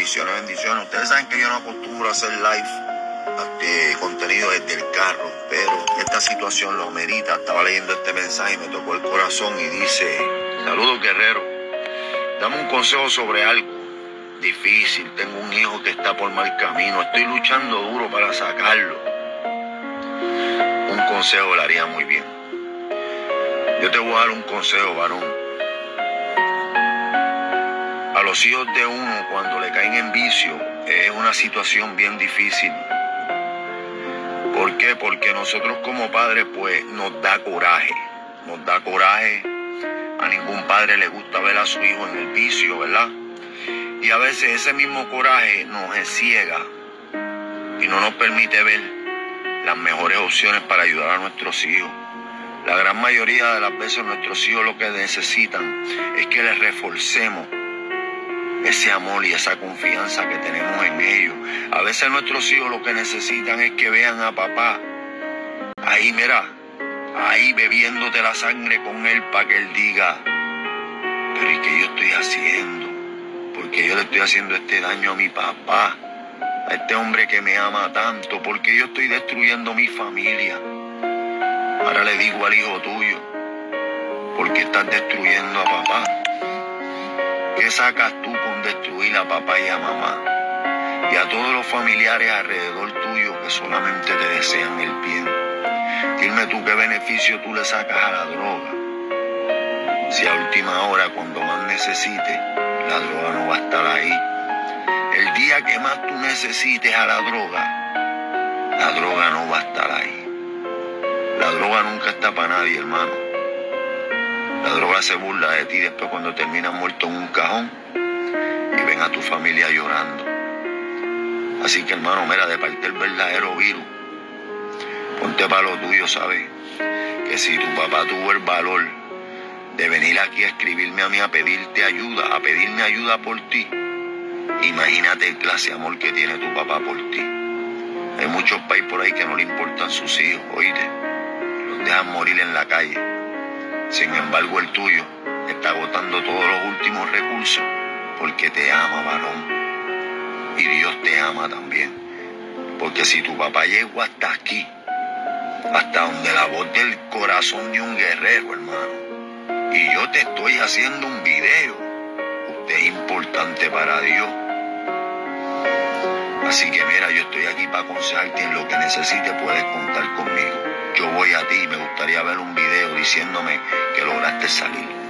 Bendiciones, bendiciones. Ustedes saben que yo no acostumbro a hacer live este, contenido desde el carro, pero esta situación lo amerita. Estaba leyendo este mensaje y me tocó el corazón y dice, saludos guerrero, dame un consejo sobre algo difícil. Tengo un hijo que está por mal camino, estoy luchando duro para sacarlo. Un consejo le haría muy bien. Yo te voy a dar un consejo, varón los hijos de uno cuando le caen en vicio es una situación bien difícil. ¿Por qué? Porque nosotros como padres pues nos da coraje, nos da coraje. A ningún padre le gusta ver a su hijo en el vicio, ¿verdad? Y a veces ese mismo coraje nos ciega y no nos permite ver las mejores opciones para ayudar a nuestros hijos. La gran mayoría de las veces nuestros hijos lo que necesitan es que les reforcemos ese amor y esa confianza que tenemos en ellos. A veces nuestros hijos lo que necesitan es que vean a papá ahí, mira, ahí bebiéndote la sangre con él para que él diga, pero ¿y qué yo estoy haciendo? Porque yo le estoy haciendo este daño a mi papá, a este hombre que me ama tanto, porque yo estoy destruyendo mi familia. Ahora le digo al hijo tuyo, porque estás destruyendo a papá. ¿Qué sacas tú con destruir a papá y a mamá? Y a todos los familiares alrededor tuyo que solamente te desean el bien. Dime tú qué beneficio tú le sacas a la droga. Si a última hora, cuando más necesites, la droga no va a estar ahí. El día que más tú necesites a la droga, la droga no va a estar ahí. La droga nunca está para nadie, hermano. La droga se burla de ti después cuando terminas muerto en un cajón a tu familia llorando. Así que hermano, mira, de parte el verdadero virus, ponte para lo tuyo, ¿sabes? Que si tu papá tuvo el valor de venir aquí a escribirme a mí, a pedirte ayuda, a pedirme ayuda por ti, imagínate el clase de amor que tiene tu papá por ti. Hay muchos países por ahí que no le importan sus hijos, oíste, los dejan morir en la calle. Sin embargo, el tuyo está agotando todos los últimos recursos porque te ama, varón. Y Dios te ama también. Porque si tu papá llegó hasta aquí, hasta donde la voz del corazón de un guerrero, hermano, y yo te estoy haciendo un video, usted es importante para Dios. Así que mira, yo estoy aquí para aconsejarte en lo que necesites, puedes contar conmigo yo voy a ti y me gustaría ver un video diciéndome que lograste salir.